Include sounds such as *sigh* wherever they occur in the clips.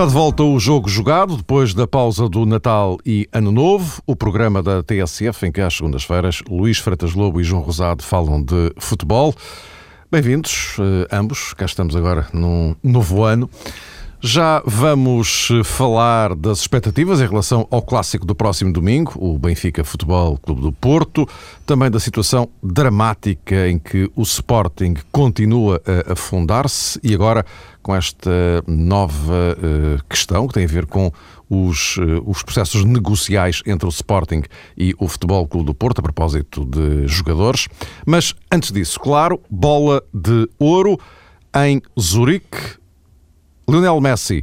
Está de volta o jogo jogado depois da pausa do Natal e Ano Novo. O programa da TSF, em que às segundas-feiras Luís Freitas Lobo e João Rosado falam de futebol. Bem-vindos, eh, ambos. Cá estamos agora num novo ano. Já vamos eh, falar das expectativas em relação ao clássico do próximo domingo, o Benfica Futebol Clube do Porto, também da situação dramática em que o Sporting continua a afundar-se e agora com esta nova uh, questão que tem a ver com os, uh, os processos negociais entre o Sporting e o Futebol Clube do Porto, a propósito de jogadores. Mas antes disso, claro, bola de ouro em Zurique. Lionel Messi,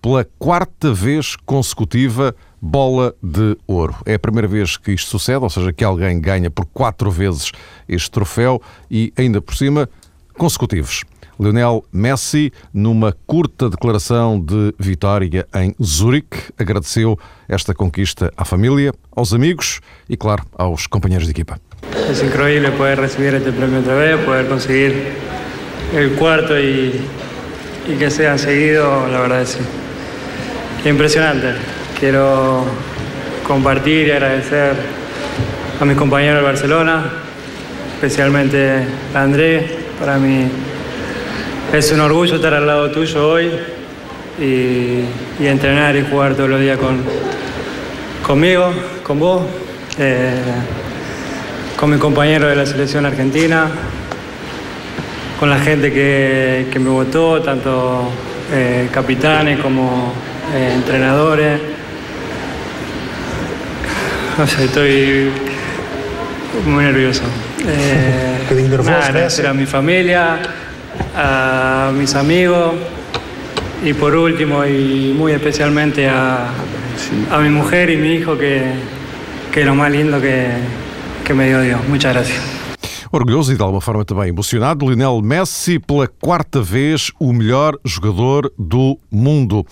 pela quarta vez consecutiva, bola de ouro. É a primeira vez que isto sucede, ou seja, que alguém ganha por quatro vezes este troféu e ainda por cima consecutivos. Lionel Messi, numa curta declaração de vitória em Zurique, agradeceu esta conquista à família, aos amigos e, claro, aos companheiros de equipa. É incrível poder receber este prémio outra vez, poder conseguir o quarto e, e que sean seguido, la verdad es impresionante. Quiero compartir y agradecer a mis compañeros de Barcelona, especialmente a André, para mí es un orgullo estar al lado tuyo hoy y, y entrenar y jugar todos los días con, conmigo, con vos, eh, con mi compañero de la selección argentina, con la gente que, que me votó, tanto eh, capitanes como eh, entrenadores. O sea, estoy muy nervioso. Eh, nada, agradecer a mi familia, a mis amigos y por último y muy especialmente a, a mi mujer y mi hijo que, que es lo más lindo que, que me dio Dios. Muchas gracias. Orgulhoso e de alguma forma também emocionado, Lionel Messi pela quarta vez o melhor jogador do mundo.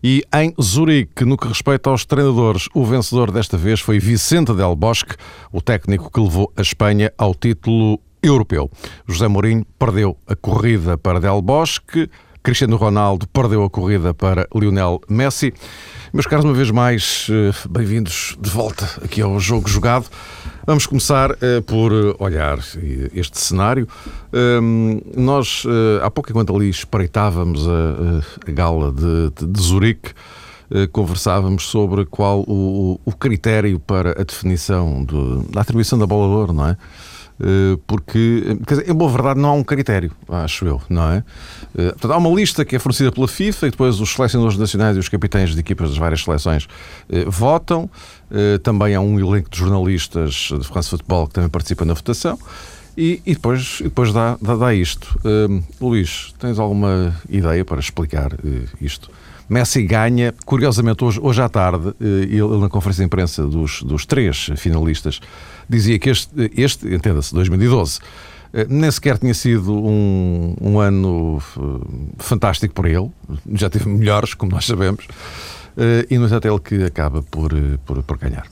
E em Zurique, no que respeita aos treinadores, o vencedor desta vez foi Vicente Del Bosque, o técnico que levou a Espanha ao título europeu. José Mourinho perdeu a corrida para Del Bosque, Cristiano Ronaldo perdeu a corrida para Lionel Messi. Meus caros, uma vez mais, eh, bem-vindos de volta aqui ao Jogo Jogado. Vamos começar uh, por olhar este cenário. Um, nós, uh, há pouco, enquanto ali espreitávamos a, a gala de, de, de Zurique, uh, conversávamos sobre qual o, o, critério para a definição do, da atribuição da bola de ouro, não é? Porque, quer dizer, em boa verdade, não há um critério, acho eu, não é? Portanto, há uma lista que é fornecida pela FIFA e depois os selecionadores nacionais e os capitães de equipas das várias seleções votam. Também há um elenco de jornalistas de France Football que também participa na votação. E, e depois, e depois dá, dá, dá isto. Luís, tens alguma ideia para explicar isto? Messi ganha, curiosamente, hoje, hoje à tarde, ele na conferência de imprensa dos, dos três finalistas, dizia que este, este entenda-se, 2012, nem sequer tinha sido um, um ano fantástico para ele, já teve *laughs* melhores, como nós sabemos, e no entanto é ele que acaba por, por, por ganhar.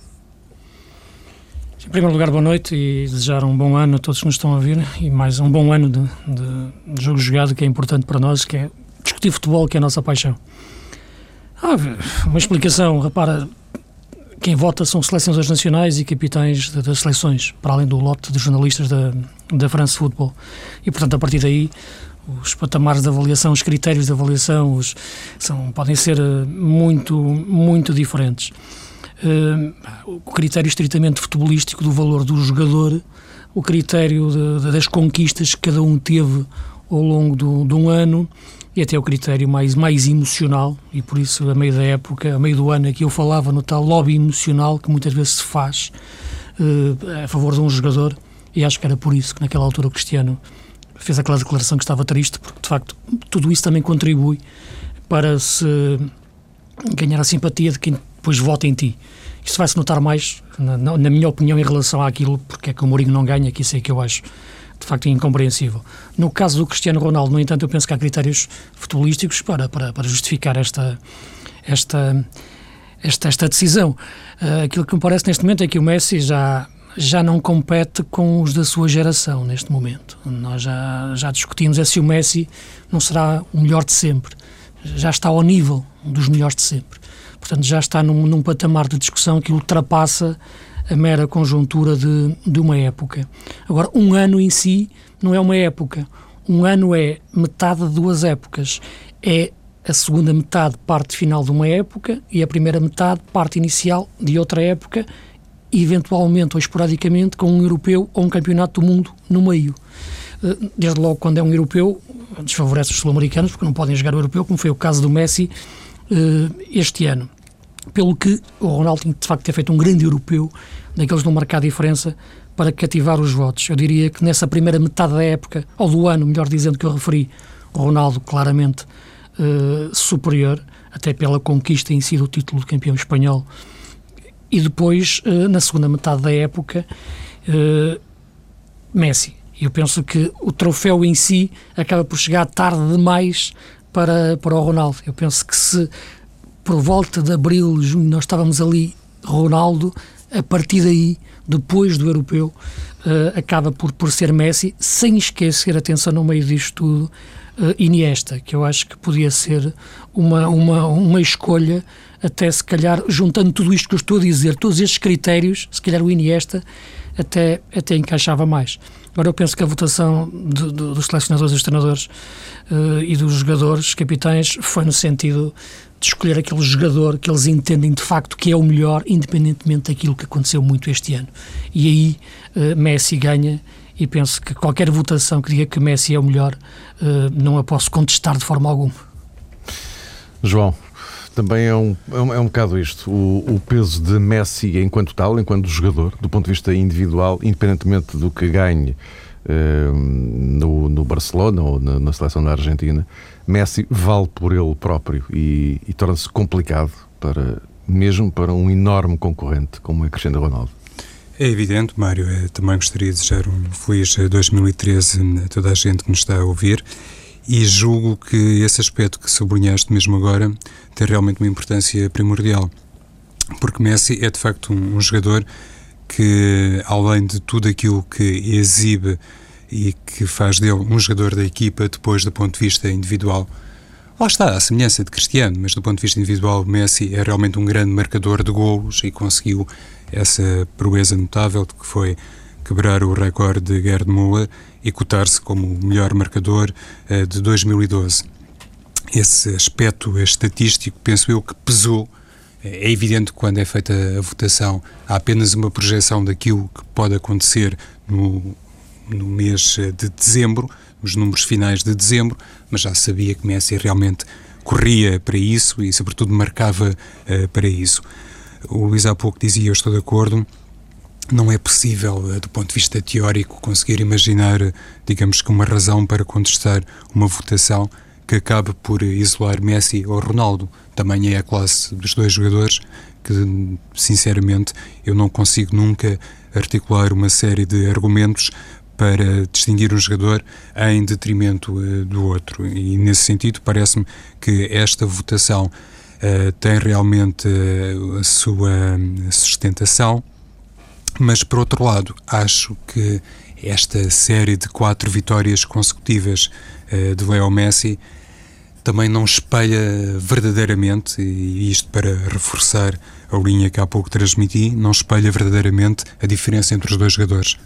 Em primeiro lugar, boa noite e desejar um bom ano a todos que nos estão a ouvir e mais um bom ano de, de, de jogo jogado que é importante para nós, que é discutir futebol, que é a nossa paixão. Ah, uma explicação, repara, quem vota são seleções nacionais e capitães das seleções, para além do lote de jornalistas da, da France Football. E, portanto, a partir daí, os patamares de avaliação, os critérios de avaliação os, são, podem ser muito, muito diferentes. Uh, o critério estritamente futebolístico do valor do jogador, o critério de, de, das conquistas que cada um teve ao longo do, de um ano, e até o critério mais, mais emocional, e por isso, a meio da época, a meio do ano, aqui eu falava no tal lobby emocional que muitas vezes se faz uh, a favor de um jogador, e acho que era por isso que naquela altura o Cristiano fez aquela declaração que estava triste, porque de facto tudo isso também contribui para se ganhar a simpatia de quem depois vota em ti. Isto vai-se notar mais, na, na, minha opinião, em relação àquilo porque é que o Mourinho não ganha, que isso é que eu acho de facto incompreensível. No caso do Cristiano Ronaldo, no entanto, eu penso que há critérios futebolísticos para, para, para justificar esta, esta, esta, esta decisão. Uh, aquilo que me parece neste momento é que o Messi já, já não compete com os da sua geração neste momento. Nós já, já discutimos é se o Messi não será o melhor de sempre. já está ao nível dos melhores de sempre. Portanto, já está num, num patamar de discussão que ultrapassa a mera conjuntura de, de uma época. Agora, um ano em si não é uma época. Um ano é metade de duas épocas. É a segunda metade, parte final de uma época, e a primeira metade, parte inicial de outra época, eventualmente ou esporadicamente com um europeu ou um campeonato do mundo no meio. Eh, desde logo, quando é um europeu, desfavorece os sul-americanos, porque não podem jogar o europeu, como foi o caso do Messi eh, este ano. Pelo que o Ronaldo tem de facto ter feito um grande europeu, daqueles que não marcar a diferença, para cativar os votos. Eu diria que nessa primeira metade da época, ou do ano, melhor dizendo que eu referi, o Ronaldo claramente uh, superior, até pela conquista em si do título de campeão espanhol. E depois, uh, na segunda metade da época, uh, Messi. Eu penso que o troféu em si acaba por chegar tarde demais para, para o Ronaldo. Eu penso que se por volta de abril, junho, nós estávamos ali, Ronaldo, a partir daí, depois do europeu, uh, acaba por, por ser Messi, sem esquecer, atenção no meio disto tudo, uh, Iniesta, que eu acho que podia ser uma, uma, uma escolha, até se calhar, juntando tudo isto que eu estou a dizer, todos estes critérios, se calhar o Iniesta até, até encaixava mais. Agora, eu penso que a votação dos selecionadores, dos treinadores uh, e dos jogadores, capitães, foi no sentido de escolher aquele jogador que eles entendem de facto que é o melhor, independentemente daquilo que aconteceu muito este ano. E aí uh, Messi ganha e penso que qualquer votação que diga que Messi é o melhor, uh, não a posso contestar de forma alguma. João, também é um, é um, é um bocado isto. O, o, peso de Messi enquanto tal, enquanto jogador, do ponto de vista individual, independentemente do que ganhe eh, no, no, Barcelona ou na, na, seleção da Argentina, Messi vale por ele próprio e, e torna-se complicado para mesmo para um enorme concorrente como é Cristiano Ronaldo. É evidente, Mário. Eu também gostaria de desejar um feliz 2013 a toda a gente que nos está a ouvir e julgo que esse aspecto que sublinhaste mesmo agora tem realmente uma importância primordial. Porque Messi é de facto um, um jogador que, além de tudo aquilo que exibe e que faz dele um jogador da equipa, depois do ponto de vista individual, lá está, a semelhança de Cristiano, mas do ponto de vista individual, Messi é realmente um grande marcador de golos e conseguiu essa proeza notável de que foi quebrar o recorde de Gerd Müller e cotar-se como o melhor marcador uh, de 2012. Esse aspecto estatístico, penso eu, que pesou. É evidente que quando é feita a votação há apenas uma projeção daquilo que pode acontecer no, no mês de dezembro, nos números finais de dezembro, mas já sabia que Messi realmente corria para isso e, sobretudo, marcava uh, para isso. O Luís há pouco dizia, eu estou de acordo, não é possível, eh, do ponto de vista teórico, conseguir imaginar, eh, digamos que, uma razão para contestar uma votação que acabe por isolar Messi ou Ronaldo. Também é a classe dos dois jogadores que, sinceramente, eu não consigo nunca articular uma série de argumentos para distinguir um jogador em detrimento uh, do outro. E, nesse sentido, parece-me que esta votação uh, tem realmente uh, a sua sustentação mas, por outro lado, acho que esta série de quatro vitórias consecutivas de Leo Messi também não espelha verdadeiramente, e isto para reforçar a linha que há pouco transmiti, não espelha verdadeiramente a diferença entre os dois jogadores.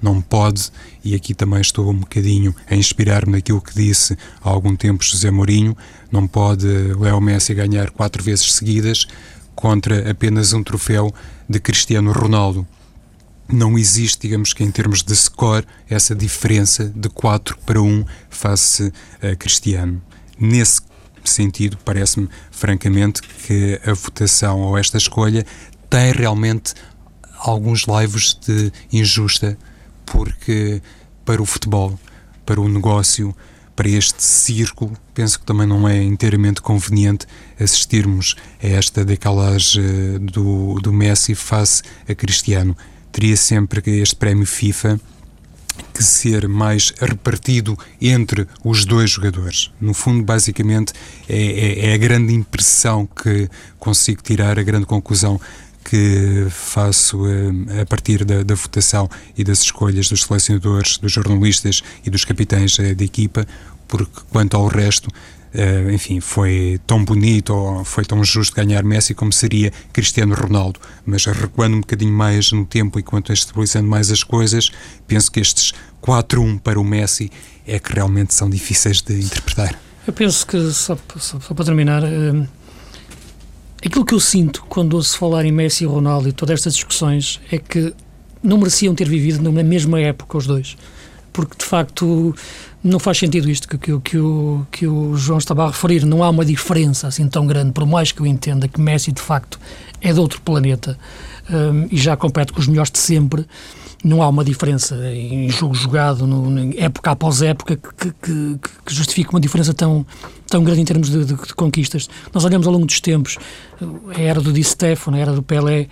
Não pode, e aqui também estou um bocadinho a inspirar-me naquilo que disse há algum tempo José Mourinho, não pode Leo Messi ganhar quatro vezes seguidas contra apenas um troféu de Cristiano Ronaldo. Não existe, digamos que em termos de score, essa diferença de 4 para 1 face a Cristiano. Nesse sentido, parece-me, francamente, que a votação ou esta escolha tem realmente alguns laivos de injusta, porque para o futebol, para o negócio, para este círculo, penso que também não é inteiramente conveniente assistirmos a esta decalagem eh, do, do Messi face a Cristiano teria sempre este prémio FIFA que ser mais repartido entre os dois jogadores. No fundo, basicamente, é, é, é, a grande impressão que consigo tirar, a grande conclusão que faço uh, a partir da, da, votação e das escolhas dos selecionadores, dos jornalistas e dos capitães uh, da equipa, porque quanto ao resto, uh, enfim, foi tão bonito ou foi tão justo ganhar Messi como seria Cristiano Ronaldo. Mas recuando um bocadinho mais no tempo e quanto estabilizando mais as coisas, penso que estes 4-1 para o Messi é que realmente são difíceis de interpretar. Eu penso que, só, só, só para terminar, Aquilo que eu sinto quando ouço falar em Messi e Ronaldo e todas estas discussões é que não mereciam ter vivido na mesma época os dois. Porque, de facto, não faz sentido isto que, que, que, o, que o João estava a referir. Não há uma diferença assim tão grande, por mais que eu entenda que Messi, de facto, é de outro planeta um, e já compete com os melhores de sempre não há uma diferença em jogo jogado, no, época após época, que, que, que, justifique uma diferença tão, tão grande em termos de, de, de, conquistas. Nós olhamos ao longo dos tempos, a era do Di Stefano, a era do Pelé,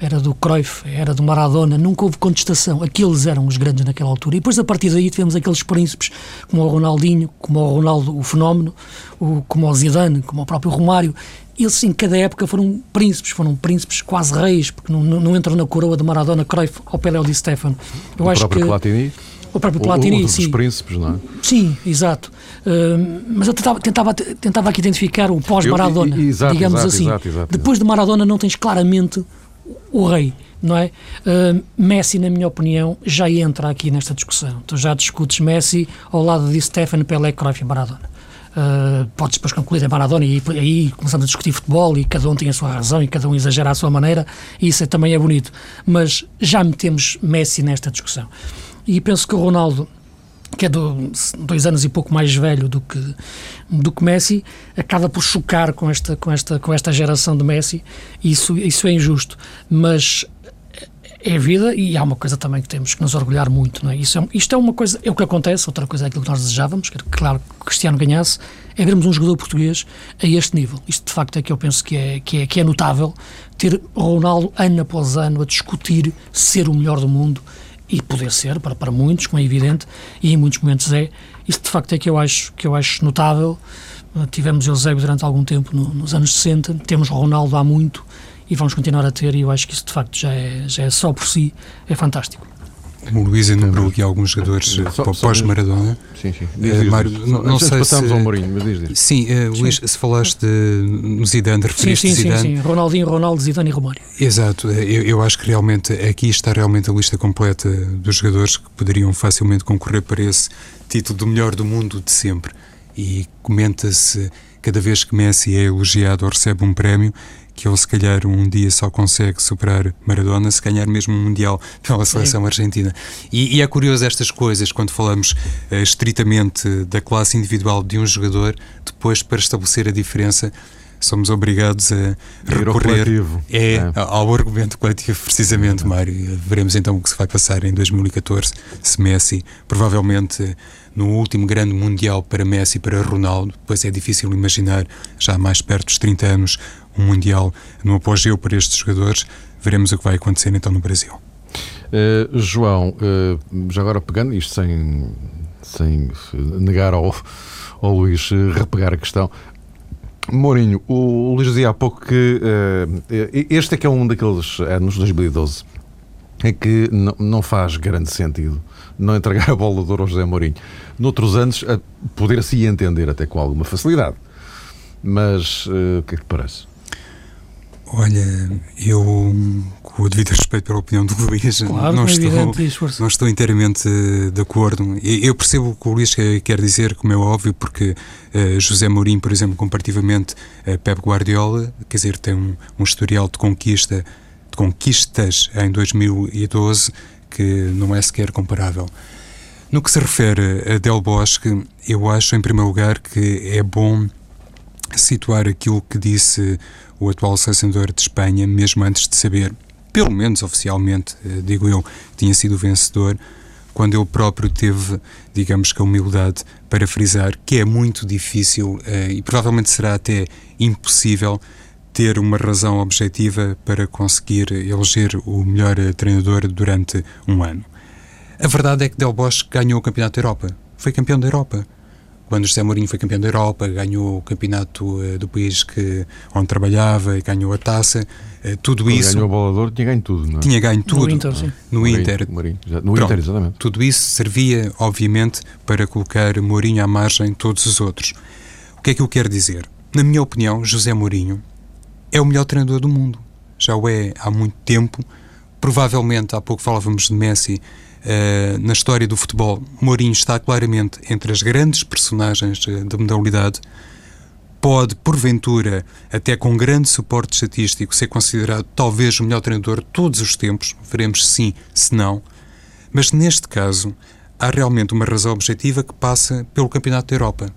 era do Cruyff, era do Maradona, nunca houve contestação. Aqueles eram os grandes naquela altura. E depois, a partir daí, tivemos aqueles príncipes, como o Ronaldinho, como o Ronaldo, o fenómeno, o, como o Zidane, como o próprio Romário, eles em cada época foram príncipes, foram príncipes quase reis, porque não, não, não entram na coroa de Maradona, Cruyff ou Pelé ou Di Stefano. Eu o acho próprio que, Platini? O próprio Platini, o sim. príncipes, não é? Sim, exato. Uh, mas eu tentava, tentava, tentava aqui identificar o pós-Maradona, digamos exato, assim. Exato, exato, Depois de Maradona não tens claramente o rei, não é? Uh, Messi, na minha opinião, já entra aqui nesta discussão. Tu já discutes Messi ao lado de Stefano, Pelé, Cruyff e Maradona. Uh, podes depois concluir em Maradona e aí começamos a discutir futebol e cada um tem a sua razão e cada um exagera à sua maneira e isso é, também é bonito. Mas já metemos Messi nesta discussão. E penso que o Ronaldo, que é do, dois anos e pouco mais velho do que, do que Messi, acaba por chocar com esta, com esta, com esta geração de Messi. Isso, isso é injusto. Mas é vida e há uma coisa também que temos que nos orgulhar muito, não é? Isso é, isto é uma coisa, é o que acontece, outra coisa é aquilo que nós desejávamos, que claro que Cristiano ganhasse, é vermos um jogador português a este nível. Isto de facto é que eu penso que é, que é, que é notável, ter Ronaldo ano após ano a discutir ser o melhor do mundo e poder ser, para, para muitos, como é evidente, e em muitos momentos é, isso de facto é que eu acho, que eu acho notável. Tivemos Eusébio durante algum tempo no, nos anos 60, temos Ronaldo há muito, e vamos continuar a ter, e eu acho que isso de facto já é, já é só por si, é fantástico. O Luís enumerou aqui alguns jogadores pós-Maradona. Sim, sim. Diz, diz, Mário, não, não sei se... ao Mourinho, mas diz, diz. Sim, uh, Luís, se falaste no Zidane, referiste sim, sim, Zidane... Sim, sim, Ronaldinho, Ronaldo, Zidane e Romário. Exato. Eh, eu, eu acho que realmente aqui está realmente a lista completa dos jogadores que poderiam facilmente concorrer para esse título do melhor do mundo de sempre. E comenta-se cada vez que Messi é elogiado ou recebe um prémio que ele se calhar um dia só consegue superar Maradona se ganhar mesmo um Mundial pela seleção Sim. argentina. E, e, é curioso estas coisas quando falamos uh, estritamente da classe individual de um jogador, depois para estabelecer a diferença somos obrigados a recorrer é, é. ao argumento coletivo, precisamente, é. Mário. Veremos então o que se vai passar em 2014, se Messi, provavelmente no último grande Mundial para Messi e para Ronaldo, pois é difícil imaginar, já mais perto dos 30 anos, um Mundial no apogeu para estes jogadores. Veremos o que vai acontecer então no Brasil. Uh, João, uh, já agora pegando isto sem, sem negar ao, ao Luís uh, repegar a questão, Mourinho, o Luís dizia há pouco que este é que é um daqueles anos, 2012, em que não faz grande sentido não entregar a bola de ouro ao José Mourinho. Noutros anos, poder-se entender até com alguma facilidade. Mas o que é que te parece? Olha, eu, com o devido respeito pela opinião do *laughs* Luís, claro, não, é estou, não estou inteiramente de acordo. Eu percebo o que o Luís quer dizer, como é óbvio, porque uh, José Mourinho, por exemplo, comparativamente a Pep Guardiola, quer dizer, tem um, um historial de conquista, de conquistas em 2012 que não é sequer comparável. No que se refere a Del Bosque, eu acho, em primeiro lugar, que é bom situar aquilo que disse o atual selecionador de Espanha, mesmo antes de saber, pelo menos oficialmente, eh, digo eu, tinha sido vencedor, quando ele próprio teve, digamos que a humildade para frisar que é muito difícil eh, e provavelmente será até impossível ter uma razão objetiva para conseguir eleger o melhor treinador durante um ano. A verdade é que Del Bosque ganhou o Campeonato da Europa. Foi campeão da Europa. quando José Mourinho foi campeão da Europa, ganhou o campeonato uh, do país que, onde trabalhava e ganhou a taça, uh, tudo Quando isso. ganhou o bolador, tinha ganho tudo, não é? Tinha ganho tudo. No Inter, sim. No Mourinho, Inter. Mourinho, já- no Pronto. Inter, exatamente. Tudo isso servia, obviamente, para colocar Mourinho à margem de todos os outros. O que é que eu quero dizer? Na minha opinião, José Mourinho é o melhor treinador do mundo. Já o é há muito tempo. Provavelmente, há pouco falávamos de Messi, eh, na história do futebol, Mourinho está claramente entre as grandes personagens eh, da modalidade. Pode, porventura, até com grande suporte estatístico, ser considerado talvez o melhor treinador de todos os tempos. Veremos se sim, se não. Mas neste caso, há realmente uma razão objetiva que passa pelo Campeonato da Europa.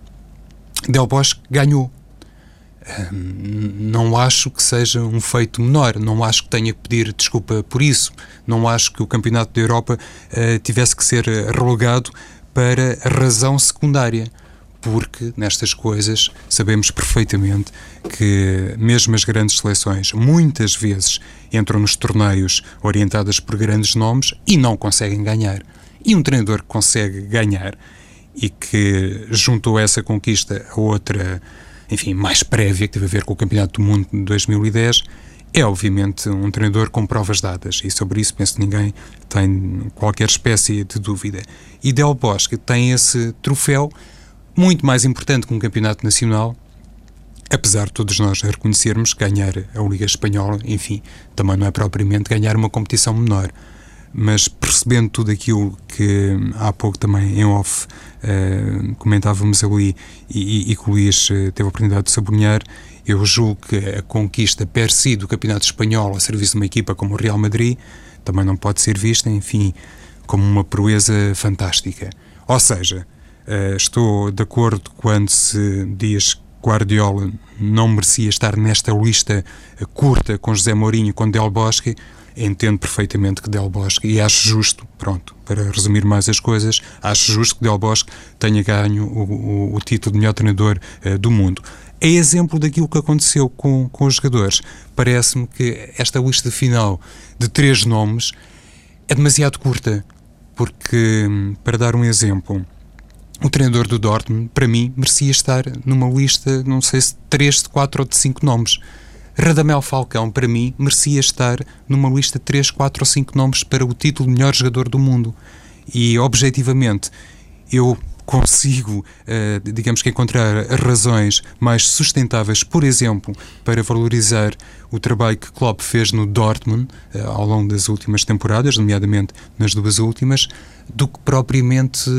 Del Bosque ganhou. Não acho que seja um feito menor, não acho que tenha que pedir desculpa por isso, não acho que o Campeonato da Europa eh, tivesse que ser eh, relegado para razão secundária, porque nestas coisas sabemos perfeitamente que mesmo as grandes seleções muitas vezes entram nos torneios orientadas por grandes nomes e não conseguem ganhar. E um treinador que consegue ganhar e que juntou essa conquista a outra, enfim, mais prévia, que teve a ver com o Campeonato do Mundo de 2010, é obviamente um treinador com provas dadas e sobre isso penso que ninguém tem qualquer espécie de dúvida. E Del Bosque tem esse troféu muito mais importante que um campeonato nacional, apesar de todos nós reconhecermos que ganhar a Liga Espanhola, enfim, também não é propriamente ganhar uma competição menor. Mas percebendo tudo aquilo que há pouco também em off eh, comentávamos ali e, e, que o Luís eh, teve a oportunidade de sublinhar, eu julgo que a conquista per si do Campeonato Espanhol a serviço de uma equipa como o Real Madrid também não pode ser vista, enfim, como uma proeza fantástica. Ou seja, eh, estou de acordo quando se diz que Guardiola não merecia estar nesta lista eh, curta com José Mourinho e com Del Bosque. Entendo perfeitamente que Del Bosque, e acho justo, pronto, para resumir mais as coisas, acho justo que Del Bosque tenha ganho o, o- o título de melhor treinador eh, do mundo. É exemplo daquilo que aconteceu com, com os jogadores. Parece-me que esta lista final de três nomes é demasiado curta, porque, hum, para dar um exemplo, o treinador do Dortmund, para mim, merecia estar numa lista, não sei se de 3, de 4 ou de 5 nomes. Radamel Falcão, para mim, merecia estar numa lista de 3, 4 ou 5 nomes para o título de melhor jogador do mundo. E, objetivamente, eu consigo, eh, digamos que, encontrar razões mais sustentáveis, por exemplo, para valorizar o trabalho que Klopp fez no Dortmund eh, ao longo das últimas temporadas, nomeadamente nas duas últimas, do que propriamente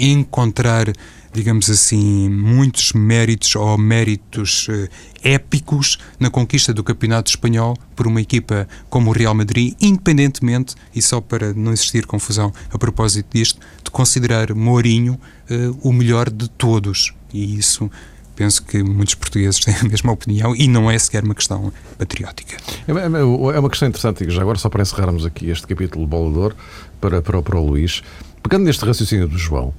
encontrar, digamos assim, muitos méritos ou méritos eh, épicos na conquista do Campeonato Espanhol por uma equipa como o Real Madrid, independentemente, e só para não existir confusão a propósito disto, de considerar Mourinho eh, o melhor de todos. E isso penso que muitos portugueses têm a mesma opinião e não é sequer uma questão patriótica. É é- é uma questão interessante, e já agora só para encerrarmos aqui este capítulo do Bolador para, para, para o Luís, pegando neste raciocínio do João,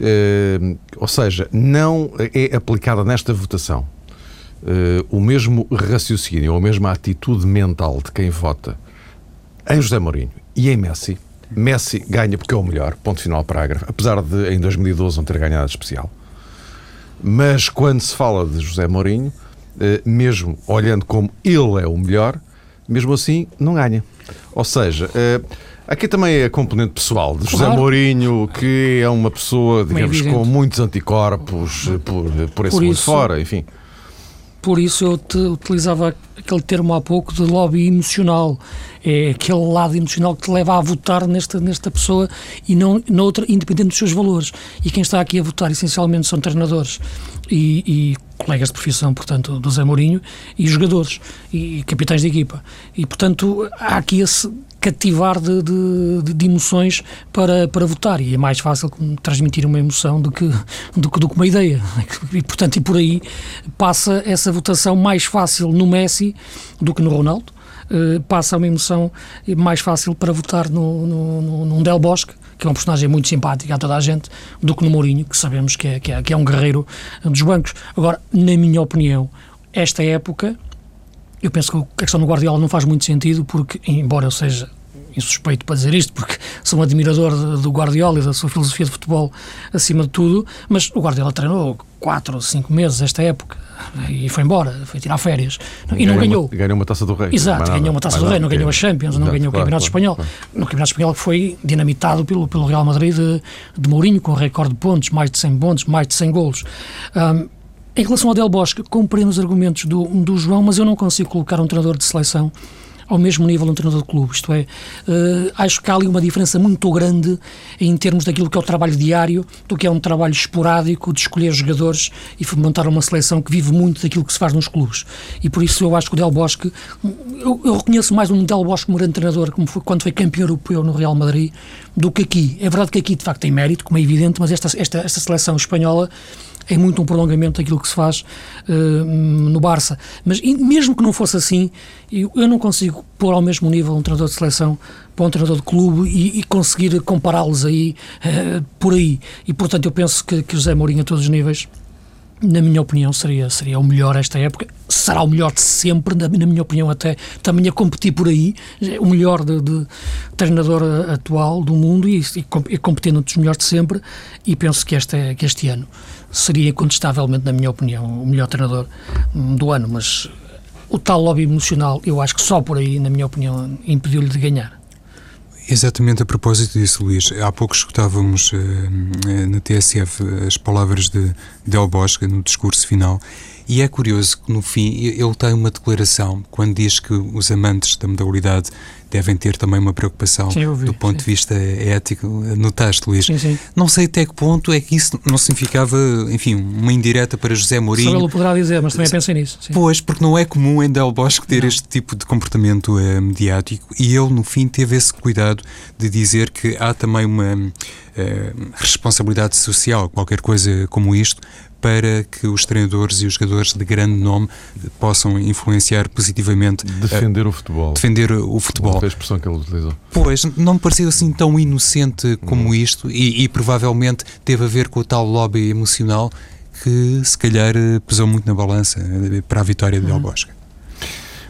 eh, ou seja, não é aplicada nesta votação eh, o mesmo raciocínio ou a mesma atitude mental de quem vota em José Mourinho e em Messi. Messi ganha porque é o melhor, ponto final parágrafo, apesar de em 2012 não ter ganhado especial. Mas quando se fala de José Mourinho, eh, mesmo olhando como ele é o melhor, mesmo assim não ganha. Ou seja, aqui também é a componente pessoal de José Claro. Mourinho, que é uma pessoa, digamos, com muitos anticorpos eh, por, por esse Por mundo isso- fora, enfim. Por isso eu te utilizava aquele termo há pouco de lobby emocional. É aquele lado emocional que te leva a votar nesta, nesta pessoa e não noutra, independente dos seus valores. E quem está aqui a votar essencialmente são treinadores e, e colegas de profissão, portanto, do Zé Mourinho, e jogadores e capitães de equipa. E, portanto, há aqui esse cativar de, de, de- emoções para, para votar e é mais fácil transmitir uma emoção do que, do, do que uma ideia e portanto e por aí passa essa votação mais fácil no Messi do que no Ronaldo eh, passa uma emoção mais fácil para votar no, no, no, num Del Bosque que é um personagem muito simpático a toda a gente do que no Mourinho que sabemos que é, que é, que é um guerreiro dos bancos. Agora na minha opinião esta época eu penso que a questão do Guardiola não faz muito sentido porque, embora eu seja insuspeito para dizer isto, porque sou um admirador do Guardiola e da sua filosofia de futebol acima de tudo, mas o Guardiola treinou quatro ou cinco meses esta época e foi embora, foi tirar férias e ganhou não ganhou. Uma, ganhou uma taça do Rei. Exato, ganhou uma taça do Rei, não ganhou a Champions, não ganhou o Campeonato Espanhol. No Campeonato Espanhol que foi dinamitado pelo, pelo Real Madrid de, de Mourinho, com recorde de pontos, mais de 100 pontos, mais de 100 golos. Um, em relação ao Del Bosque, compreendo os argumentos do, do João, mas eu não consigo colocar um treinador de seleção ao mesmo nível de um treinador de clube. Isto é, uh, acho que há ali uma diferença muito grande em termos daquilo que é o trabalho diário, do que é um trabalho esporádico de escolher jogadores e montar uma seleção que vive muito daquilo que se faz nos clubes. E por isso eu acho que o Del Bosque, eu, eu reconheço mais um Del Bosque como grande treinador, como foi, quando foi campeão europeu no Real Madrid, do que aqui. É verdade que aqui de facto tem mérito, como é evidente, mas esta, esta, esta seleção espanhola é muito um prolongamento daquilo que se faz uh, no Barça. Mas mesmo que não fosse assim, eu, eu, não consigo pôr ao mesmo nível um treinador de seleção para um treinador de clube e, e conseguir compará-los aí uh, por aí. E portanto eu penso que, que José Mourinho a todos os níveis na minha opinião, seria, seria o melhor esta época. Será o melhor de sempre, na, na minha opinião, até também a competir por aí. O melhor de, de treinador atual do mundo e, e, e competindo entre os melhores de sempre. E penso que este, que este ano seria incontestavelmente, na minha opinião, o melhor treinador do ano. Mas o tal lobby emocional, eu acho que só por aí, na minha opinião, impediu-lhe de ganhar. Exatamente a propósito disso, Luís. Há pouco escutávamos uh, na TSF as palavras de Del Bosque no discurso final e é curioso que no fim ele tem uma declaração quando diz que os amantes da modalidade devem ter também uma preocupação sim, do ponto sim. de vista ético. Notaste, Luís? Sim, sim. Não sei até que ponto é que isso não significava, enfim, uma indireta para José Mourinho. Só ele poderá dizer, mas também pensei nisso. Pois, porque não é comum em Del Bosque ter não. este tipo de comportamento uh, mediático e ele, no fim, teve esse cuidado de dizer que há também uma uh, responsabilidade social, qualquer coisa como isto, para que os treinadores e os jogadores de grande nome possam influenciar positivamente. Defender uh, o futebol. Defender o futebol. Foi a expressão que ele utilizou. Pois, não me pareceu assim tão inocente como isto e, e, provavelmente teve a ver com o tal lobby emocional que se calhar pesou muito na balança eh, para a vitória de Del Bosque.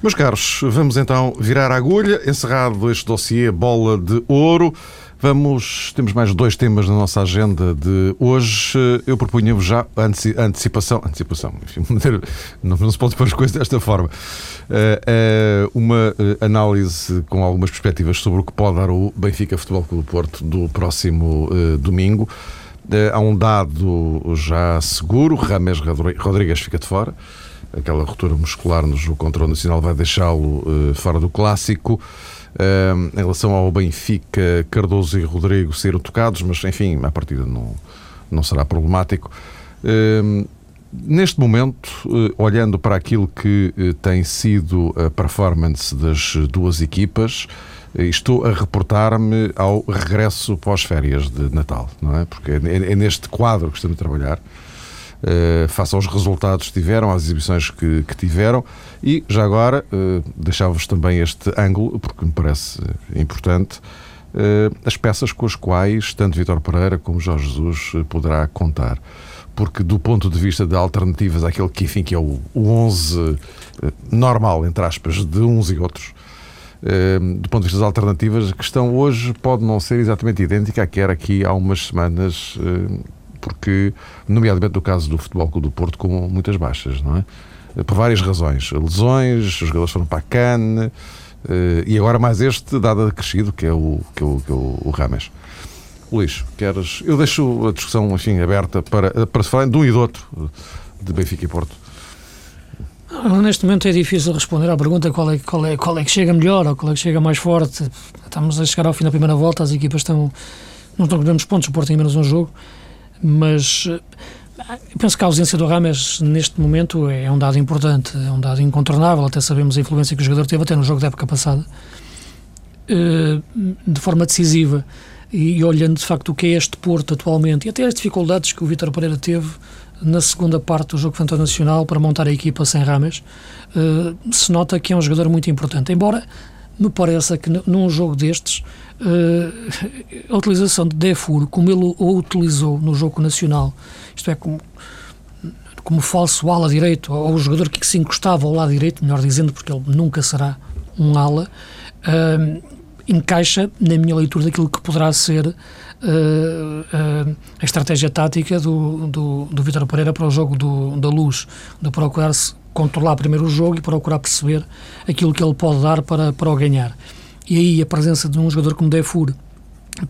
Meus caros, vamos então virar a agulha, encerrado este dossiê Bola de Ouro. Vamos, temos mais dois temas na nossa agenda de hoje. Eu propunha-vos já a antecipação, antecipação, enfim, *laughs* não, não se pode pôr as coisas desta forma. Uh, uh, uma uh, análise com algumas perspectivas sobre o que pode dar o Benfica Futebol Clube do Porto do próximo domingo. há um dado já seguro, Rames Rodrigues fica de fora. Aquela ruptura muscular no jogo contra o Nacional vai deixá-lo fora do clássico em relação ao Benfica, Cardoso e Rodrigo serem tocados, mas enfim, a partida não, não será problemático. Neste momento, eh, olhando para aquilo que eh, tem sido a performance das duas equipas, eh, estou a reportar-me ao regresso pós-férias de Natal, não é? Porque é, é neste quadro que estamos a trabalhar. Uh, face aos resultados que tiveram, às exibições que, que tiveram. E já agora uh, deixava-vos também este ângulo, porque me parece importante, uh, as peças com as quais tanto Vitor Pereira como Jorge Jesus poderá contar. Porque do ponto de vista de alternativas àquele que, enfim, que é o, o 11 normal, entre aspas, de uns e outros, do ponto de vista das alternativas, a questão hoje pode não ser exatamente idêntica à que era aqui há umas semanas porque, nomeadamente no caso do Futebol Clube do Porto, com muitas baixas, não é? Por várias razões. Lesões, os jogadores foram para a Cannes, eh, e agora mais este dado acrescido, que é o, que é o, que é o, o Rames. Luís, queres. Eu deixo a discussão enfim, aberta para, para se falar de um e do outro, de Benfica e Porto. Neste momento é difícil responder à pergunta qual é, qual, é, qual é que chega melhor ou qual é que chega mais forte. Estamos a chegar ao fim da primeira volta, as equipas estão. Não estão com grandes pontos, o Porto tem menos um jogo mas eh, penso que a ausência do Rames neste momento é um dado importante, é um dado incontornável, até sabemos a influência que o jogador teve até no jogo da época passada, eh, de forma decisiva. E olhando de facto o que é este Porto atualmente e até as dificuldades que o Vítor Pereira teve na segunda parte do jogo Fantasma Nacional para montar a equipa sem Rames, eh, se nota que é um jogador muito importante. Embora me pareça que num jogo destes uh, a utilização de Defur, como ele o utilizou no jogo nacional, isto é, como, como falso ala direito, ou o jogador que se encostava ao lado direito, melhor dizendo, porque ele nunca será um ala, uh, encaixa na minha leitura daquilo que poderá ser uh, uh, a estratégia tática do, do, do Pereira para o jogo do, da luz, de procurar-se controlar primeiro o jogo e procurar perceber aquilo que ele pode dar para, para o ganhar. E aí a presença de um jogador como Defur,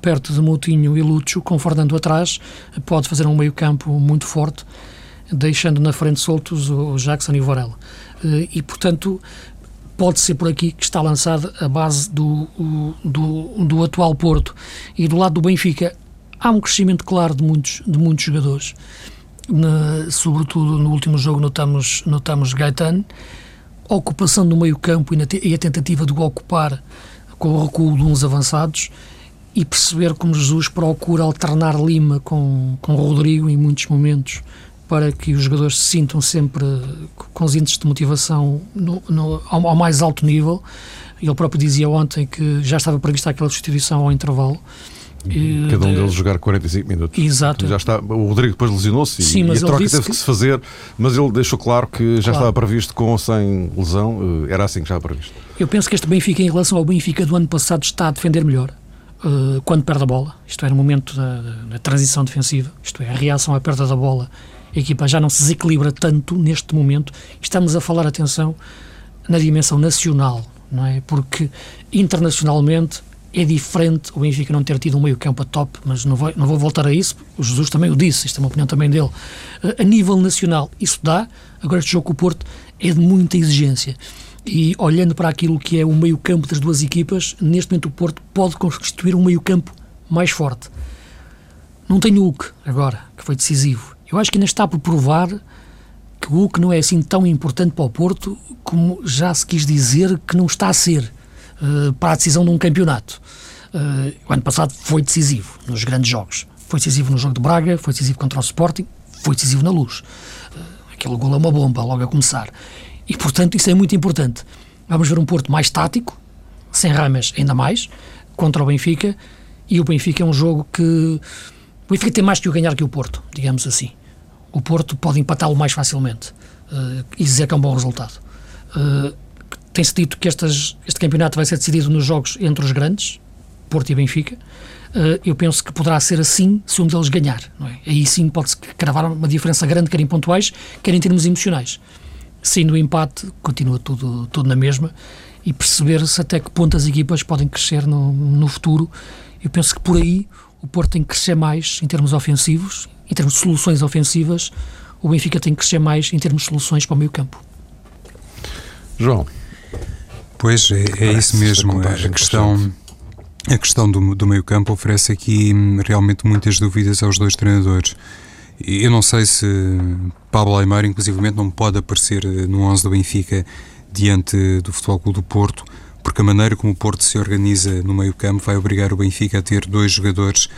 perto de Moutinho e Lúcio, com Fernando atrás, pode fazer um meio campo muito forte, deixando na frente soltos o Jackson e o Varela. Eh, e, portanto, pode ser por aqui que está lançada a base do, do, do atual Porto. E do lado do Benfica há um crescimento claro de muitos, de muitos jogadores. Na, sobretudo no último jogo notamos, notamos Gaetano, a ocupação do meio campo e, e a tentativa de o ocupar com o recuo de uns avançados e perceber como Jesus procura alternar Lima com, com Rodrigo em muitos momentos para que os jogadores se sintam sempre com os índices de motivação no, no, ao, ao, mais alto nível. Ele próprio dizia ontem que já estava prevista aquela substituição ao intervalo. Cada um deles jogar 45 minutos. Exato. Já está, o Rodrigo depois lesionou-se e, e, a troca teve que... que... se fazer, mas ele deixou claro que já claro. estava previsto com ou sem lesão, eh, era assim que estava previsto. Eu penso que este Benfica, em relação ao Benfica do ano passado, está a defender melhor uh, quando perde a bola, isto é, no momento da, da, transição defensiva, isto é, a reação à perda da bola a equipa já não se desequilibra tanto neste momento. Estamos a falar, atenção, na dimensão nacional, não é? Porque internacionalmente é diferente o Benfica não ter tido um meio-campo a top, mas não vou, não vou voltar a isso. O Jesus também o disse, isto é uma opinião também dele. A nível nacional, isso dá. Agora, este jogo com o Porto é de muita exigência. E olhando para aquilo que é o meio-campo das duas equipas, neste momento o Porto pode constituir um meio-campo mais forte. Não tem o Hulk agora, que foi decisivo. Eu acho que ainda está por provar que o Hulk não é assim tão importante para o Porto como já se quis dizer que não está a ser uh, para a decisão de um campeonato. Uh, o ano passado foi decisivo nos grandes jogos. Foi decisivo no jogo de Braga, foi decisivo contra o Sporting, foi decisivo na luz. Uh, aquele gol é uma bomba logo a começar. E, portanto, isso é muito importante. Vamos ver um Porto mais tático, sem ramas ainda mais, contra o Benfica. E o Benfica é um jogo que o Benfica tem mais que o ganhar que o Porto, digamos assim. O Porto pode empatá-lo mais facilmente uh, e dizer que é um bom resultado. Uh, Tem-se dito que estas, este campeonato vai ser decidido nos jogos entre os grandes, Porto e Benfica. Uh, eu penso que poderá ser assim se um deles ganhar. É? Aí sim pode-se cravar uma diferença grande, quer em pontuais, quer em termos emocionais. Sendo o empate, continua tudo, tudo na mesma e perceber-se até que ponto as equipas podem crescer no, no futuro. Eu penso que por aí o Porto tem que crescer mais em termos ofensivos, em termos de soluções ofensivas, o Benfica tem que crescer mais em termos de soluções para o meio campo. João. Pois, é, é isso mesmo. A questão, a questão do, do meio campo oferece aqui hum, realmente muitas dúvidas aos dois treinadores. Eu não sei se Pablo Aymar, inclusivamente, não pode aparecer eh, no 11 do Benfica diante do Futebol Clube do Porto, porque a maneira como o Porto se organiza no meio-campo vai obrigar o Benfica a ter dois jogadores,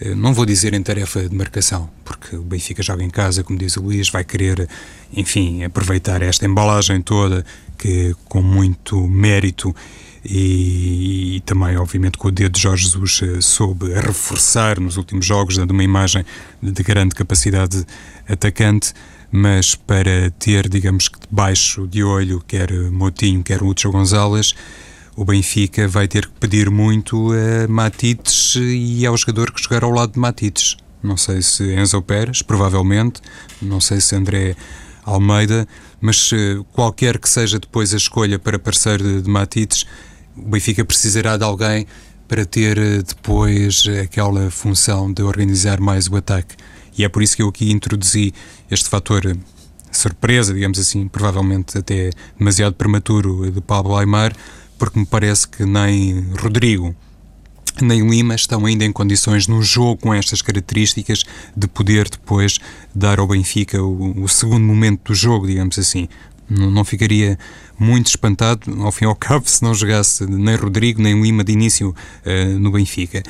eh, não vou dizer em tarefa de marcação, porque o Benfica joga em casa, como diz o Luís, vai querer, enfim, aproveitar esta embalagem toda que com muito mérito e, e, também, obviamente, com o dedo de Jorge Jesus eh, soube reforçar nos últimos jogos, dando uma imagem de grande capacidade atacante mas para ter, digamos que debaixo de olho, quer Motinho, quer Lúcio Gonzalez, o Benfica vai ter que pedir muito a Matites e ao jogador que jogar ao lado de Matites. Não sei se Enzo Pérez, provavelmente, não sei se André Almeida, mas eh, qualquer que seja depois a escolha para parceiro de, de Matites, o Benfica precisará de alguém para ter eh, depois aquela função de organizar mais o ataque. E é por isso que eu aqui introduzi este fator eh, surpresa, digamos assim, provavelmente até demasiado prematuro de Pablo Aymar, porque me parece que nem Rodrigo nem Lima estão ainda em condições no jogo com estas características de poder depois dar ao Benfica o, o segundo momento do jogo, digamos assim. Não, não, ficaria muito espantado, ao fim e ao *laughs* cabo, se não jogasse nem Rodrigo nem Lima de início uh, no Benfica.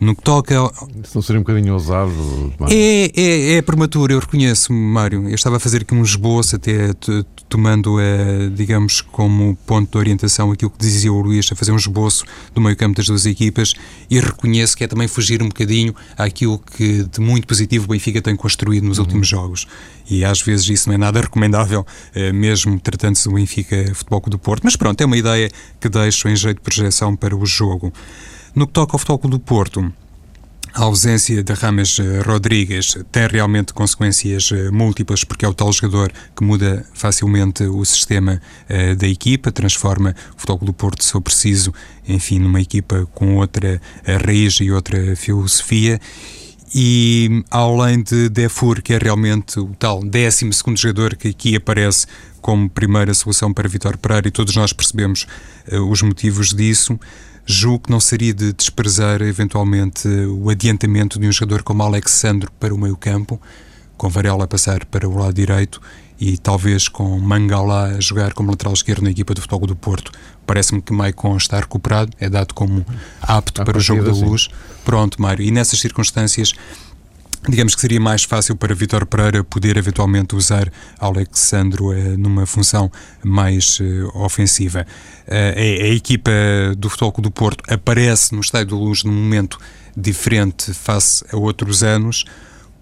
No que toca. Isso não seria um bocadinho ousado? É, é, é prematuro, eu reconheço, Mário. Eu estava a fazer aqui um esboço, até tomando, eh, digamos, como ponto de orientação aquilo que dizia o Luís, a fazer um esboço do meio-campo das duas equipas e reconheço que é também fugir um bocadinho àquilo que de muito positivo o Benfica tem construído nos uhum. últimos jogos. E às vezes isso não é nada *laughs* recomendável, eh, mesmo tratando-se do Benfica Futebol Clube do Porto. Mas pronto, é uma ideia que deixo em jeito de projeção para o jogo. No que toca ao Futebol do Porto, a ausência de Rames eh, Rodrigues tem realmente consequências eh, múltiplas, porque é o tal jogador que muda facilmente o sistema uh, da equipa, transforma o Futebol do Porto, se for preciso, enfim, numa equipa com outra raiz e outra filosofia. E além de Defur, que é realmente o tal 12 jogador que aqui aparece como primeira solução para Vitor Pereira, e todos nós percebemos uh, os motivos disso julgo que não seria de desprezar eventualmente o adiantamento de um jogador como Alexandre para o meio campo, com Varela a passar para o lado direito e talvez com Mangala a jogar como lateral esquerdo na equipa do Futebol do Porto. Parece-me que Maicon está recuperado, é dado como apto a para o jogo da luz. Pronto, Mário, e nessas circunstâncias digamos que seria mais fácil para Vitor Pereira poder eventualmente usar Alexandro eh, numa função mais eh, ofensiva. Eh, a, a, equipa do Futebol do Porto aparece no Estádio da Luz num momento diferente face a outros anos,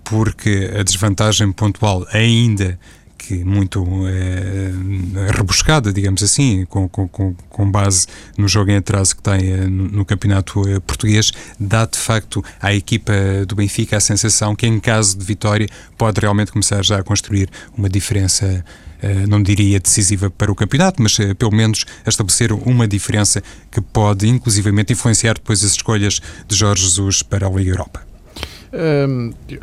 porque a desvantagem pontual ainda que muito é, rebuscada, digamos assim, com, com, com base no jogo em atraso que tem é, no, no, campeonato é, português, dá de facto à equipa do Benfica a sensação que, em caso de vitória, pode realmente começar já a construir uma diferença. Não diria decisiva para o campeonato, mas pelo menos a estabelecer uma diferença que pode, inclusivamente, influenciar depois as escolhas de Jorge Jesus para a Liga Europa.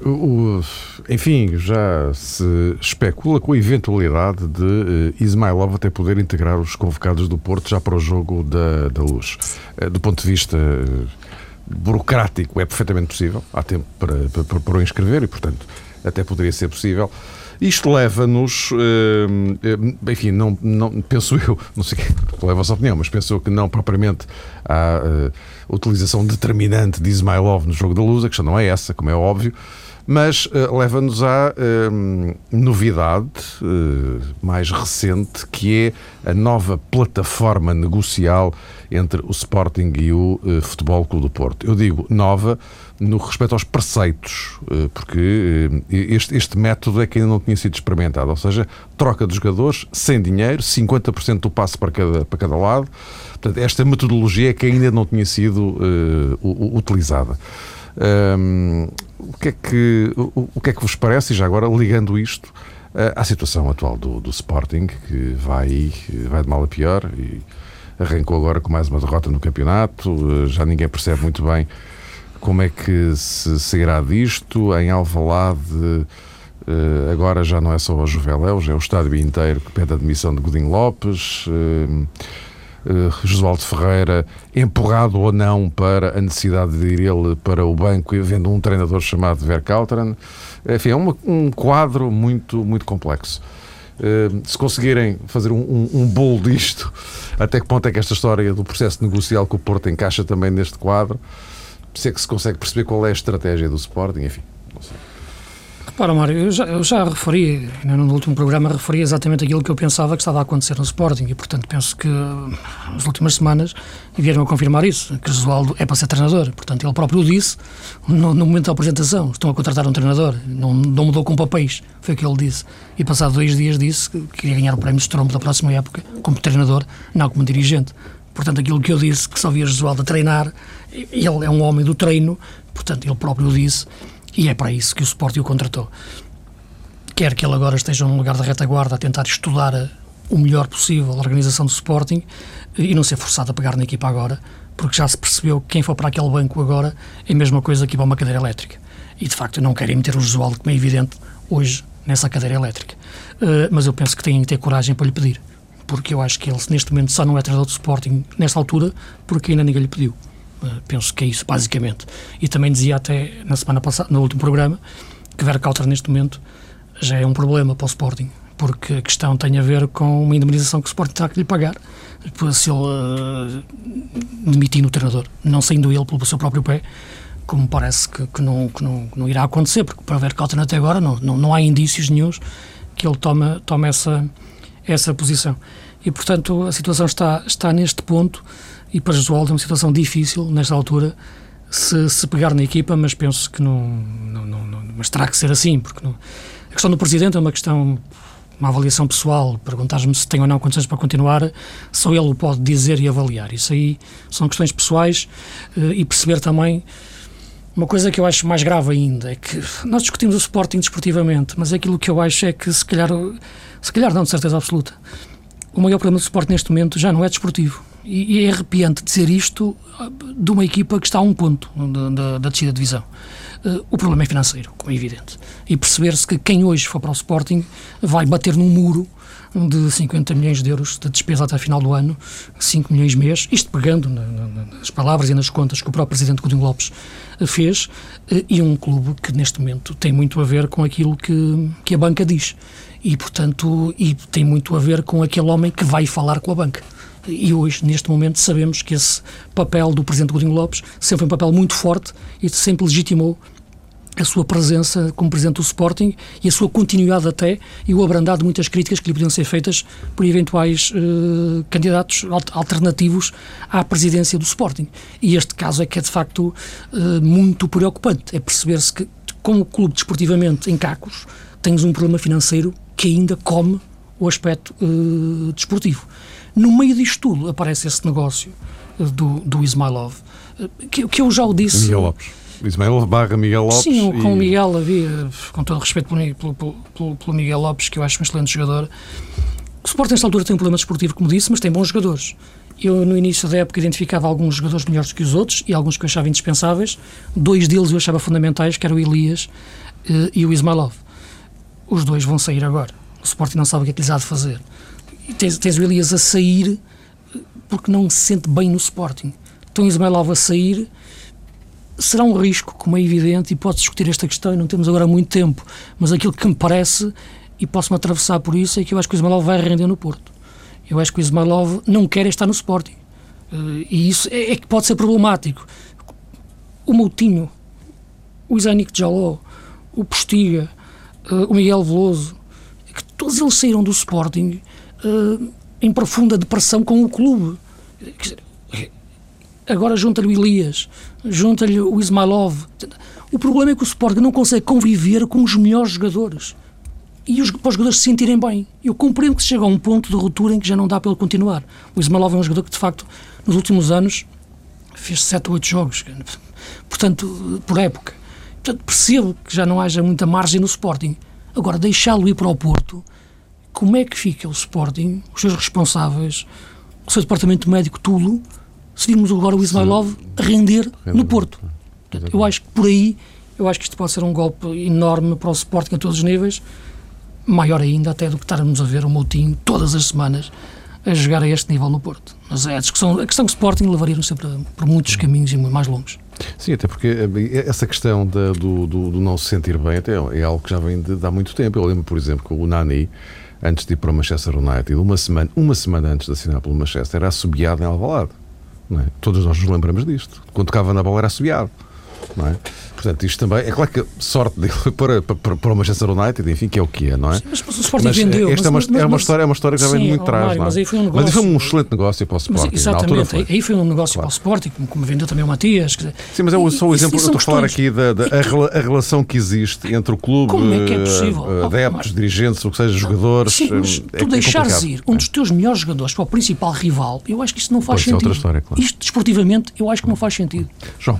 O, enfim, já se especula com a eventualidade de uh, Ismailov até poder integrar os convocados do Porto já para o jogo da, da luz. Uh, do ponto de vista uh, burocrático, é perfeitamente possível. Há tempo para, para, para o inscrever e, portanto, até poderia ser possível. Isto leva-nos, enfim, não, não, penso eu, não sei *laughs* qual é a vossa opinião, mas penso eu que não propriamente à utilização determinante de Ismailov no jogo da luz, a questão não é essa, como é óbvio, mas uh, leva-nos à uh, novidade uh, mais recente, que é a nova plataforma negocial entre o Sporting e o Futebol Clube do Porto. Eu digo nova no respeito aos preceitos, porque este, este método é que ainda não tinha sido experimentado, ou seja, troca de jogadores sem dinheiro, 50% do passe para cada, para cada lado. Portanto, esta metodologia é que ainda não tinha sido utilizada. Um, o, que é que, o, o, que é que vos parece, e já agora ligando isto uh, à situação atual do, do Sporting, que vai, vai de mal a pior e arrancou agora com mais uma derrota no campeonato, uh, já ninguém percebe muito bem como é que se sairá disto. Em Alvalade, uh, agora já não é só o Juveléu, já é o estádio inteiro que pede a demissão de Godinho Lopes. Uh, uh, Josualdo Ferreira, empurrado ou não para a necessidade de ir ele para o banco e vendo um treinador chamado Verkauteren. Enfim, é uma, um quadro muito, muito complexo. Uh, se conseguirem fazer um, um, um bolo disto, *laughs* até que ponto é que esta história do processo negocial com o Porto encaixa também neste quadro, se é que se consegue perceber qual é a estratégia do Sporting, enfim, não sei. Repara, Mário, eu já, eu já referi, né, no último programa, referi exatamente aquilo que eu pensava que estava a acontecer no Sporting e, portanto, penso que nas últimas semanas vieram a confirmar isso, que Josualdo é para ser treinador. Portanto, ele próprio disse no, no, momento da apresentação: estão a contratar um treinador, não, não mudou com papéis, foi o que ele disse. E, passado dois dias, disse que queria ganhar o prémio de Trombo da próxima época como treinador, não como dirigente. Portanto, aquilo que eu disse, que só via Josualdo a treinar, ele é um homem do treino, portanto, ele próprio disse e é para isso que o Sporting o contratou. Quer que ele agora esteja num lugar de retaguarda a tentar estudar o melhor possível a organização do Sporting e não ser forçado a pegar na equipa agora, porque já se percebeu que quem for para aquele banco agora é a mesma coisa que ir para uma cadeira elétrica. E de facto não querem meter o Josualdo, como é evidente, hoje nessa cadeira elétrica. Uh, mas eu penso que têm que ter coragem para lhe pedir, porque eu acho que ele neste momento só não é treinador do Sporting nesta altura porque ainda ninguém lhe pediu. Uh, penso que é isso, basicamente. E também dizia até na semana passada, no último programa, que Vercauter neste momento já é um problema para o Sporting, porque a questão tem a ver com uma indemnização que o Sporting terá que lhe pagar se ele uh, demitir no treinador, não saindo ele pelo seu próprio pé, como parece que, que, não, que, não, que não irá acontecer, porque para ver Cotton até agora não, não, não há indícios nenhums que ele tome, tome essa, essa posição. E, portanto, a situação está, está neste ponto e para Josualdo é uma situação difícil, nesta altura, se, se pegar na equipa, mas penso que não, não, não, não mas terá que ser assim, porque não, a questão do Presidente é uma questão uma avaliação pessoal, perguntar-me se tem ou não condições para continuar, só ele o pode dizer e avaliar. Isso aí são questões pessoais uh, e perceber também uma coisa que eu acho mais grave ainda é que nós discutimos o Sporting desportivamente, mas aquilo que eu acho é que se calhar, se calhar não de certeza absoluta, o maior problema do Sporting neste momento já não é desportivo. E, é arrepiante dizer isto ah, de uma equipa que está a um ponto da, da, da descida de divisão. Uh, o problema é financeiro, como é evidente. E perceber-se que quem hoje for para o Sporting vai bater num muro de 50 milhões de euros de despesa até a final do ano, 5 milhões mês, isto pegando na, na, nas palavras e nas contas que o próprio Presidente Coutinho Lopes eh, fez, uh, e um clube que neste momento tem muito a ver com aquilo que, que a banca diz. E, portanto, e tem muito a ver com aquele homem que vai falar com a banca. E hoje, neste momento, sabemos que esse papel do Presidente Godinho Lopes sempre foi um papel muito forte e sempre legitimou a sua presença como Presidente do Sporting e a sua continuidade até e o abrandar de muitas críticas que lhe podiam ser feitas por eventuais uh, candidatos alternativos à presidência do Sporting. E este caso é que é de facto uh, muito preocupante. É perceber-se que, como clube desportivamente em cacos, tens um problema financeiro que ainda come o aspecto uh, desportivo. No meio disto tudo aparece esse negócio eh, do, do Ismailov, eh, que, que eu já o disse. Miguel Lopes. Ismailov barra Miguel Lopes. Sim, e... com o Miguel havia, com todo o respeito pelo, pelo, pelo, pelo, Miguel Lopes, que eu acho um excelente jogador. O Sport, nesta altura, tem um problema desportivo, como disse, mas tem bons jogadores. Eu, no início da época, identificava alguns jogadores melhores que os outros e alguns que eu achava indispensáveis. Dois deles eu achava fundamentais, que eram o Elias uh, e o Ismailov. Os dois vão sair agora. O Sporting não sabe o que é que lhes há de fazer tens, tens o Elias a sair porque não se sente bem no Sporting. Então Ismailov a sair será um risco, como é evidente, e pode discutir esta questão, e não temos agora muito tempo, mas aquilo que me parece, e posso-me atravessar por isso, é que eu acho que o Ismailov vai render no Porto. Eu acho que o Ismailov não quer estar no Sporting. Uh, e isso é, é, que pode ser problemático. O Moutinho, o Isanik Jaló, o Postiga, uh, o Miguel Veloso, é que todos eles saíram do Sporting uh, em profunda depressão com o clube. Agora junta-lhe o Elias, junta-lhe o Ismailov. O problema é que o Sporting não consegue conviver com os melhores jogadores. E os, para os jogadores se sentirem bem. Eu compreendo que se chega a um ponto de ruptura em que já não dá para ele continuar. O Ismailov é um jogador que, de facto, nos últimos anos fez 7 ou 8 jogos. Portanto, por época. Portanto, percebo que já não haja muita margem no Sporting. Agora, deixá-lo ir para o Porto como é que fica o Sporting, os seus responsáveis, o seu departamento médico, tudo, se virmos agora o Ismailov render no Porto. Portanto, eu acho que por aí, eu acho que isto pode ser um golpe enorme para o Sporting a todos os níveis, maior ainda até do que estarmos a ver o Moutinho todas as semanas a jogar a este nível no Porto. Mas é a discussão, a questão do Sporting levaria-nos sempre por muitos caminhos e mais longos. Sim, até porque eh, essa questão da, do, do, do, não se sentir bem até é algo que já vem de, de há muito tempo. Eu lembro, por exemplo, que o Nani antes de ir para o Manchester United, uma semana, uma semana antes de assinar pelo Manchester, era assobiado em Alvalade. É? Todos nós nos lembramos disto. Quando tocava na bola era assobiado. Não é? Portanto, isto também. É claro que sorte dele *laughs* para, para, para o Manchester United, enfim, que é o que é, não é? Mas, mas o Sporting mas, vendeu. Esta mas, é, uma, é, uma história, é uma história que já vem muito atrás. Não é? Mas aí foi um negócio. Mas foi um excelente negócio para o Sporting. Exatamente, foi. aí foi um negócio claro. para o Sporting, como, como vendeu também o Matias. Dizer, Sim, mas é só o exemplo. eu estou a falar aqui da, da a, a, relação que existe entre o clube, é é? Eh, adeptos, oh, dirigentes, o que seja, jogadores. Sim, mas eh, é, tu é deixares ir um dos teus melhores jogadores para o principal rival, eu acho que isso não faz sentido. outra história, claro. Isto, desportivamente, eu acho que não faz sentido. João.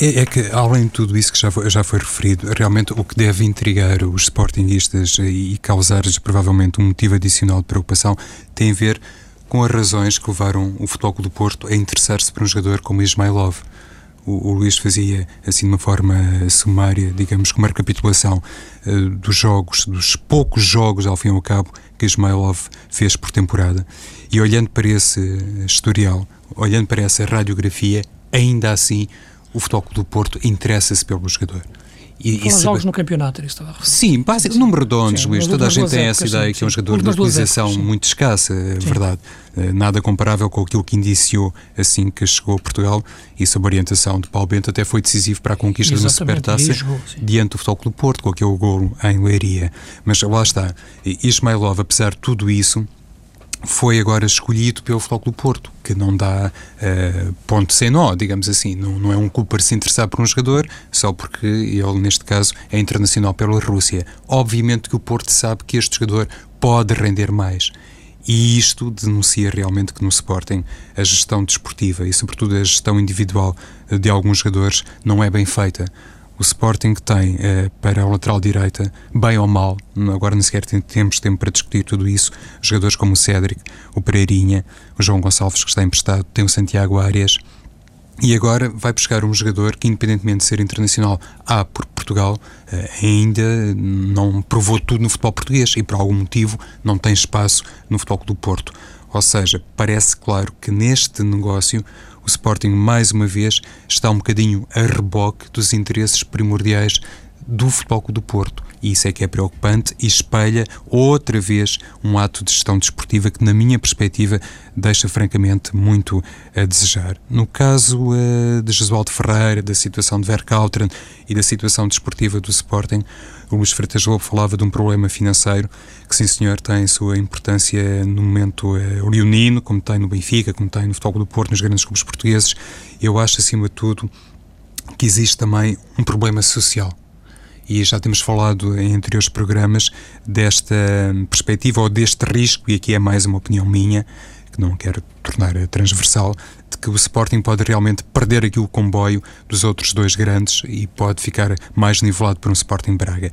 É, é, que, além de tudo isso que já foi, já foi referido, realmente o que deve intrigar os sportinguistas e causar-lhes provavelmente um motivo adicional de preocupação tem a ver com as razões que levaram o Futebol do Porto a interessar-se por um jogador como Ismailov. O, o Luís fazia, assim, de uma forma sumária, digamos, como uma recapitulação uh, dos jogos, dos poucos jogos, ao fim e ao cabo, que Ismailov fez por temporada. E olhando para esse historial, olhando para essa radiografia, ainda assim o Futebol do Porto interessa-se pelo jogador. E, e jogos no campeonato, isso estava Sim, básico, sim, número redondos, Luís. Toda a gente tem essa ideia sim, que é um jogador de utilização muito escassa, é verdade. Eh, nada comparável com aquilo que indiciou assim que chegou a Portugal e sob a orientação de Paulo Bento até foi decisivo para a conquista de uma supertaça diante do Futebol Clube Porto, com aquele gol em Leiria. Mas lá está, Ismailov, apesar de tudo isso, foi agora escolhido pelo Futebol Clube Porto, que não dá uh, ponto sem nó, digamos assim. Não, não é um clube para se interessar por um jogador só porque ele, neste caso, é internacional pela Rússia. Obviamente que o Porto sabe que este jogador pode render mais. E isto denuncia realmente que no Sporting a gestão desportiva e, sobretudo, a gestão individual de alguns jogadores não é bem feita o Sporting tem eh, para a lateral direita, bem ou mal, agora nem sequer temos tempo para discutir tudo isso, jogadores como o Cédric, o Pereirinha, o João Gonçalves que está emprestado, tem o Santiago Arias, e agora vai buscar um jogador que, independentemente de ser internacional A por Portugal, eh, ainda não provou tudo no futebol português e, por algum motivo, não tem espaço no futebol do Porto. Ou seja, parece claro que neste negócio o Sporting, mais uma vez, está um bocadinho a reboque dos interesses primordiais do Futebol Clube do Porto. E isso é que é preocupante e espelha outra vez um ato de gestão desportiva que, na minha perspectiva, deixa francamente muito a desejar. No caso uh, de Jesualdo Ferreira, da situação de Verkauteren e da situação desportiva do Sporting, o Luís Freitas Lobo falava de um problema financeiro que, sim senhor, tem sua importância no momento uh, leonino, como tem no Benfica, como tem no Futebol do Porto, nos grandes clubes portugueses. Eu acho, acima de tudo, que existe também um problema social e já temos falado em anteriores programas desta perspectiva ou deste risco, e aqui é mais uma opinião minha, que não quero tornar transversal, de que o Sporting pode realmente perder aqui o comboio dos outros dois grandes e pode ficar mais nivelado por um Sporting Braga.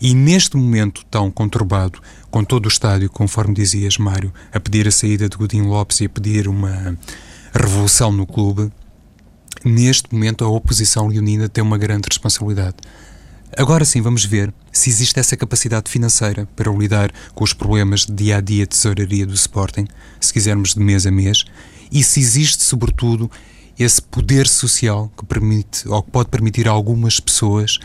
E neste momento tão conturbado, com todo o estádio, conforme dizias, Mário, a pedir a saída de Godinho Lopes e a pedir uma revolução no clube, neste momento a oposição leonina tem uma grande responsabilidade. Agora sim, vamos ver se existe essa capacidade financeira para lidar com os problemas de dia a dia de tesouraria do Sporting, se quisermos de mês a mês, e se existe, sobretudo, esse poder social que permite ou que pode permitir a algumas pessoas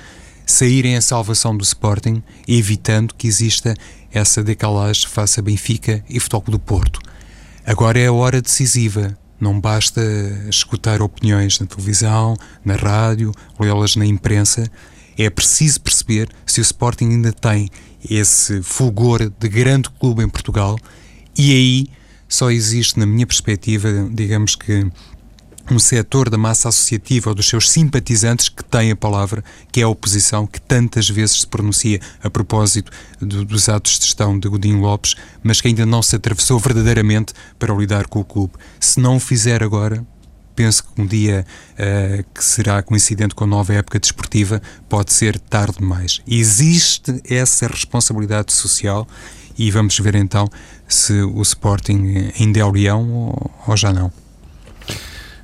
saírem a salvação do Sporting, evitando que exista essa decalagem face a Benfica e Futebol do Porto. Agora é a hora decisiva. Não basta escutar opiniões na televisão, na rádio, lê-las na imprensa é preciso perceber se o Sporting ainda tem esse fulgor de grande clube em Portugal e aí só existe, na minha perspectiva, digamos que um setor da massa associativa ou dos seus simpatizantes que tem a palavra, que é a oposição, que tantas vezes se pronuncia a propósito do, dos atos de gestão de Godinho Lopes, mas que ainda não se atravessou verdadeiramente para lidar com o clube. Se não o fizer agora, penso que um dia uh, que será coincidente com a nova época desportiva pode ser tarde demais. Existe essa responsabilidade social e vamos ver então se o Sporting ainda é o leão ou, ou já não.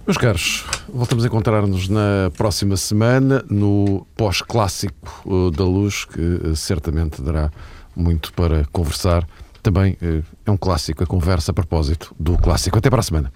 Meus caros, voltamos a encontrar-nos na próxima semana no pós-clássico eh, da luz, que eh, certamente dará muito para conversar. Também é um clássico a conversa a propósito do clássico. Até para a semana.